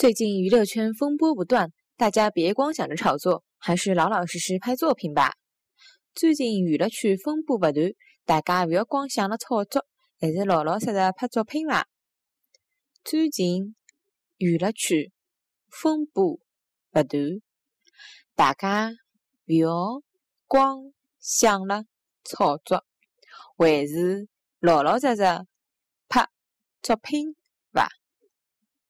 最近娱乐圈风波不断，大家别光想着炒作，还是老老实实拍作品吧。最近娱乐圈风波不断，大家不要光想着炒作，还是老老实实拍作品吧。最近娱乐圈风波不断，大家不要光想着炒作，还是老老实实拍作品。